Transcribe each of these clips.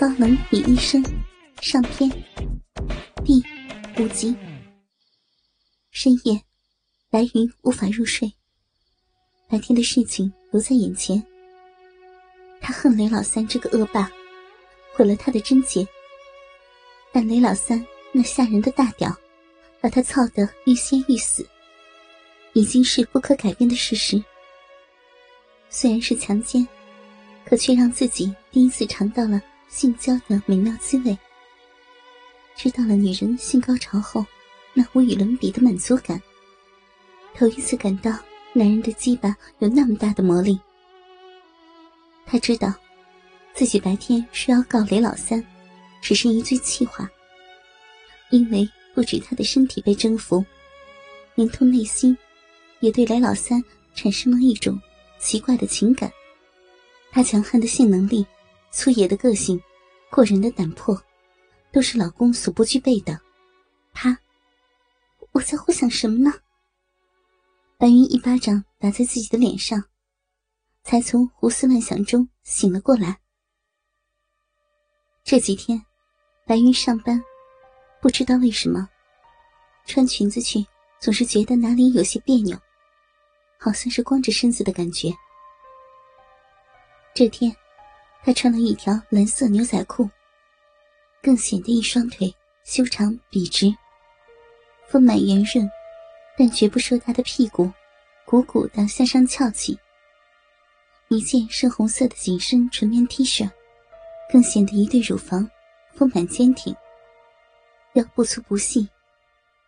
高冷女医生上篇第五集。深夜，白云无法入睡。白天的事情留在眼前。他恨雷老三这个恶霸，毁了他的贞洁。但雷老三那吓人的大屌，把他操得欲仙欲死，已经是不可改变的事实。虽然是强奸，可却让自己第一次尝到了。性交的美妙滋味，知道了女人性高潮后那无与伦比的满足感。头一次感到男人的鸡巴有那么大的魔力。他知道，自己白天说要告雷老三，只是一句气话。因为不止他的身体被征服，连同内心，也对雷老三产生了一种奇怪的情感。他强悍的性能力。粗野的个性，过人的胆魄，都是老公所不具备的。他，我在幻想什么呢？白云一巴掌打在自己的脸上，才从胡思乱想中醒了过来。这几天，白云上班，不知道为什么，穿裙子去总是觉得哪里有些别扭，好像是光着身子的感觉。这天。他穿了一条蓝色牛仔裤，更显得一双腿修长笔直、丰满圆润，但绝不说她的屁股鼓鼓的向上翘起。一件深红色的紧身纯棉 T 恤，更显得一对乳房丰满坚挺，腰不粗不细，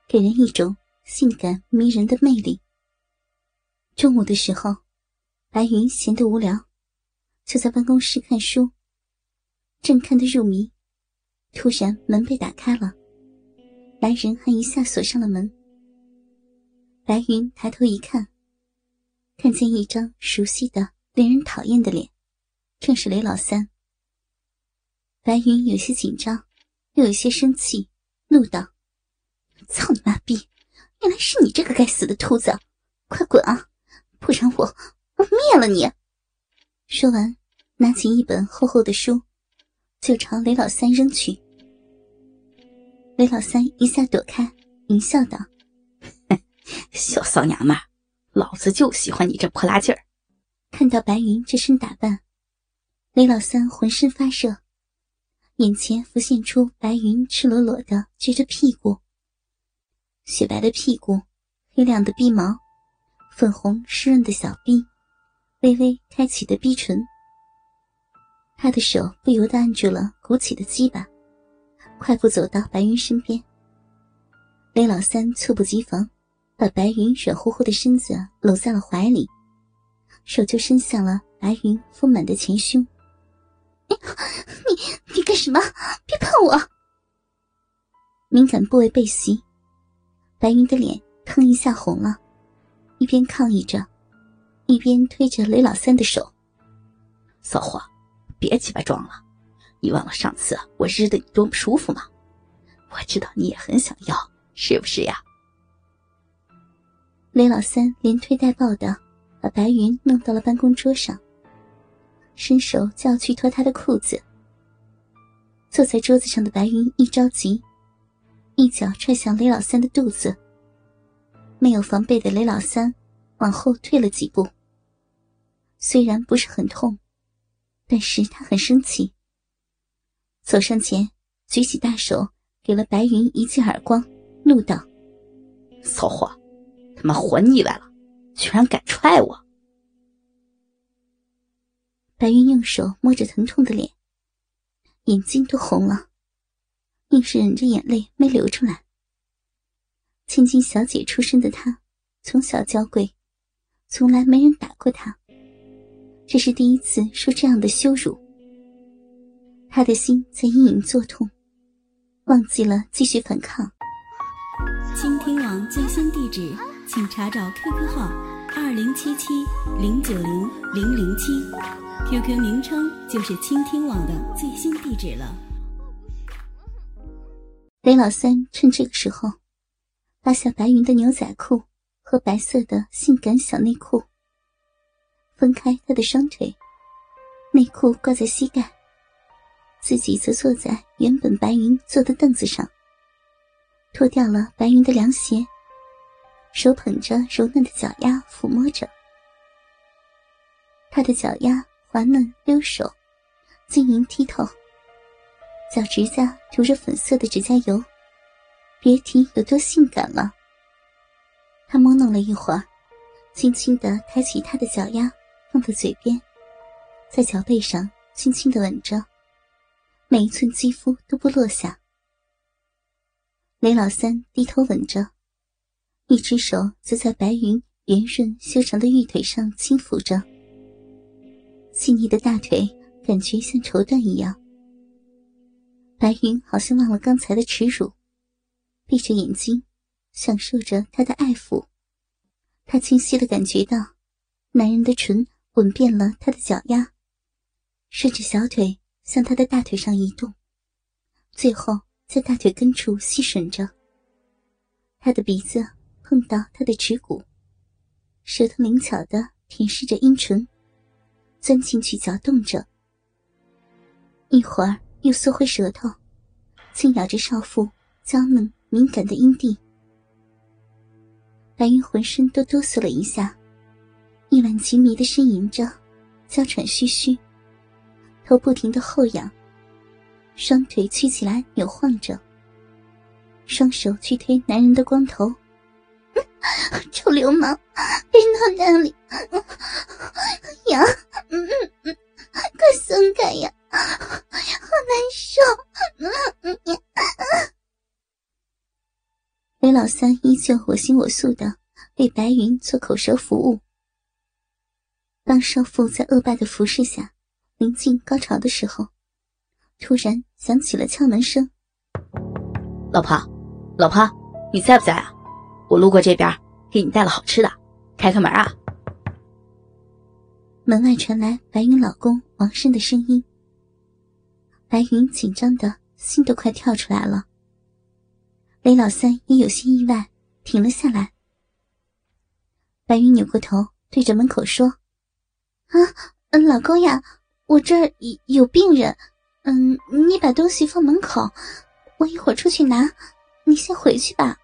给人一种性感迷人的魅力。中午的时候，白云闲得无聊。就在办公室看书，正看得入迷，突然门被打开了，来人还一下锁上了门。白云抬头一看，看见一张熟悉的、令人讨厌的脸，正是雷老三。白云有些紧张，又有些生气，怒道：“操你妈逼！原来是你这个该死的兔子，快滚啊！不然我我灭了你！”说完，拿起一本厚厚的书，就朝雷老三扔去。雷老三一下躲开，淫笑道：“小骚娘们，老子就喜欢你这泼辣劲儿。”看到白云这身打扮，雷老三浑身发热，眼前浮现出白云赤裸裸的撅着屁股，雪白的屁股，黑亮的鼻毛，粉红湿润的小臂。微微开启的逼唇，他的手不由得按住了鼓起的鸡巴，快步走到白云身边。雷老三猝不及防，把白云软乎乎的身子搂在了怀里，手就伸向了白云丰满的前胸。你你你干什么？别碰我！敏感部位被袭，白云的脸腾一下红了，一边抗议着。一边推着雷老三的手，骚货，别鸡巴装了！你忘了上次我日的你多么舒服吗？我知道你也很想要，是不是呀？雷老三连推带抱的把白云弄到了办公桌上，伸手就要去脱他的裤子。坐在桌子上的白云一着急，一脚踹向雷老三的肚子。没有防备的雷老三往后退了几步。虽然不是很痛，但是他很生气。走上前，举起大手，给了白云一记耳光，怒道：“骚货，他妈活腻歪了，居然敢踹我！”白云用手摸着疼痛的脸，眼睛都红了，硬是忍着眼泪没流出来。千金小姐出身的她，从小娇贵，从来没人打过他。这是第一次受这样的羞辱，他的心在隐隐作痛，忘记了继续反抗。倾听网最新地址，请查找 QQ 号二零七七零九零零零七，QQ 名称就是倾听网的最新地址了。雷老三趁这个时候，拉下白云的牛仔裤和白色的性感小内裤。分开他的双腿，内裤挂在膝盖，自己则坐在原本白云坐的凳子上，脱掉了白云的凉鞋，手捧着柔嫩的脚丫抚摸着。她的脚丫滑嫩溜手，晶莹剔透，脚趾甲涂着粉色的指甲油，别提有多性感了。他摸弄了一会儿，轻轻的抬起他的脚丫，放在嘴边，在脚背上轻轻的吻着。每一寸肌肤都不落下。雷老三低头吻着，一只手则在白云圆润修长的玉腿上轻抚着。细腻的大腿感觉像绸缎一样。白云好像忘了刚才的耻辱，闭着眼睛，享受着他的爱抚。他清晰的感觉到，男人的唇吻遍了他的脚丫，顺着小腿。向他的大腿上移动，最后在大腿根处吸吮着。他的鼻子碰到他的耻骨，舌头灵巧的舔舐着阴唇，钻进去搅动着。一会儿又缩回舌头，轻咬着少妇娇嫩敏感的阴蒂。白云浑身都哆嗦了一下，一晚情迷的呻吟着，娇喘吁吁。头不停的后仰，双腿曲起来扭晃着，双手去推男人的光头。臭流氓，别弄那里，痒，三依旧我行我素的为白云做口舌服务。当少妇在恶霸的服侍下。临近高潮的时候，突然响起了敲门声。老婆，老婆，你在不在啊？我路过这边，给你带了好吃的，开开门啊！门外传来白云老公王胜的声音。白云紧张的心都快跳出来了。雷老三也有些意外，停了下来。白云扭过头，对着门口说：“啊，嗯，老公呀。”我这儿有有病人，嗯，你把东西放门口，我一会儿出去拿，你先回去吧。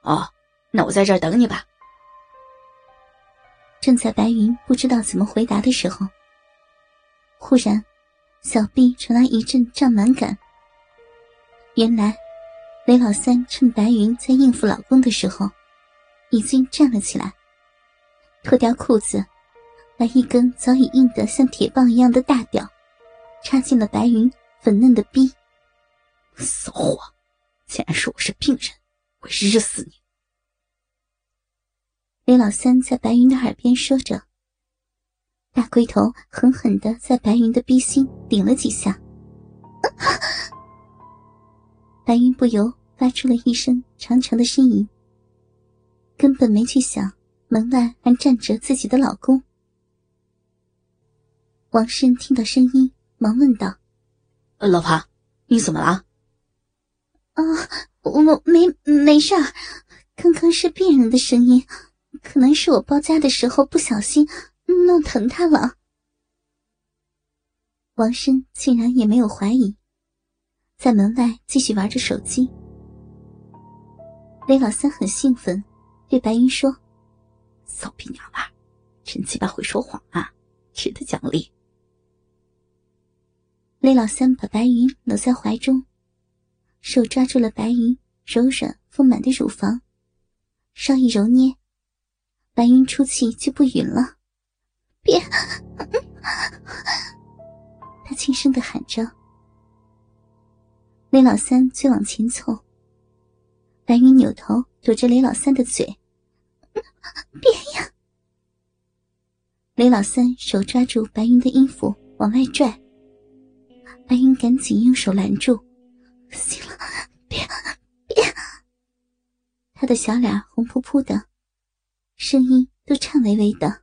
哦，那我在这儿等你吧。正在白云不知道怎么回答的时候，忽然，小臂传来一阵胀满感。原来，雷老三趁白云在应付老公的时候，已经站了起来，脱掉裤子。把一根早已硬得像铁棒一样的大屌插进了白云粉嫩的逼。骚货，竟然说我是病人，我日死你！雷老三在白云的耳边说着，大龟头狠狠的在白云的逼心顶了几下，白云不由发出了一声长长的呻吟，根本没去想门外还站着自己的老公。王生听到声音，忙问道：“老婆，你怎么了？”“啊，我没没事儿，刚刚是病人的声音，可能是我包扎的时候不小心弄疼他了。”王生竟然也没有怀疑，在门外继续玩着手机。雷老三很兴奋，对白云说：“骚逼娘们，真鸡巴会说谎啊，值得奖励。”雷老三把白云搂在怀中，手抓住了白云柔软丰满的乳房，稍一揉捏，白云出气就不匀了。别！他轻声的喊着。雷老三最往前凑，白云扭头堵着雷老三的嘴。别呀！雷老三手抓住白云的衣服往外拽。白云赶紧用手拦住，行了，别别！他的小脸红扑扑的，声音都颤巍巍的。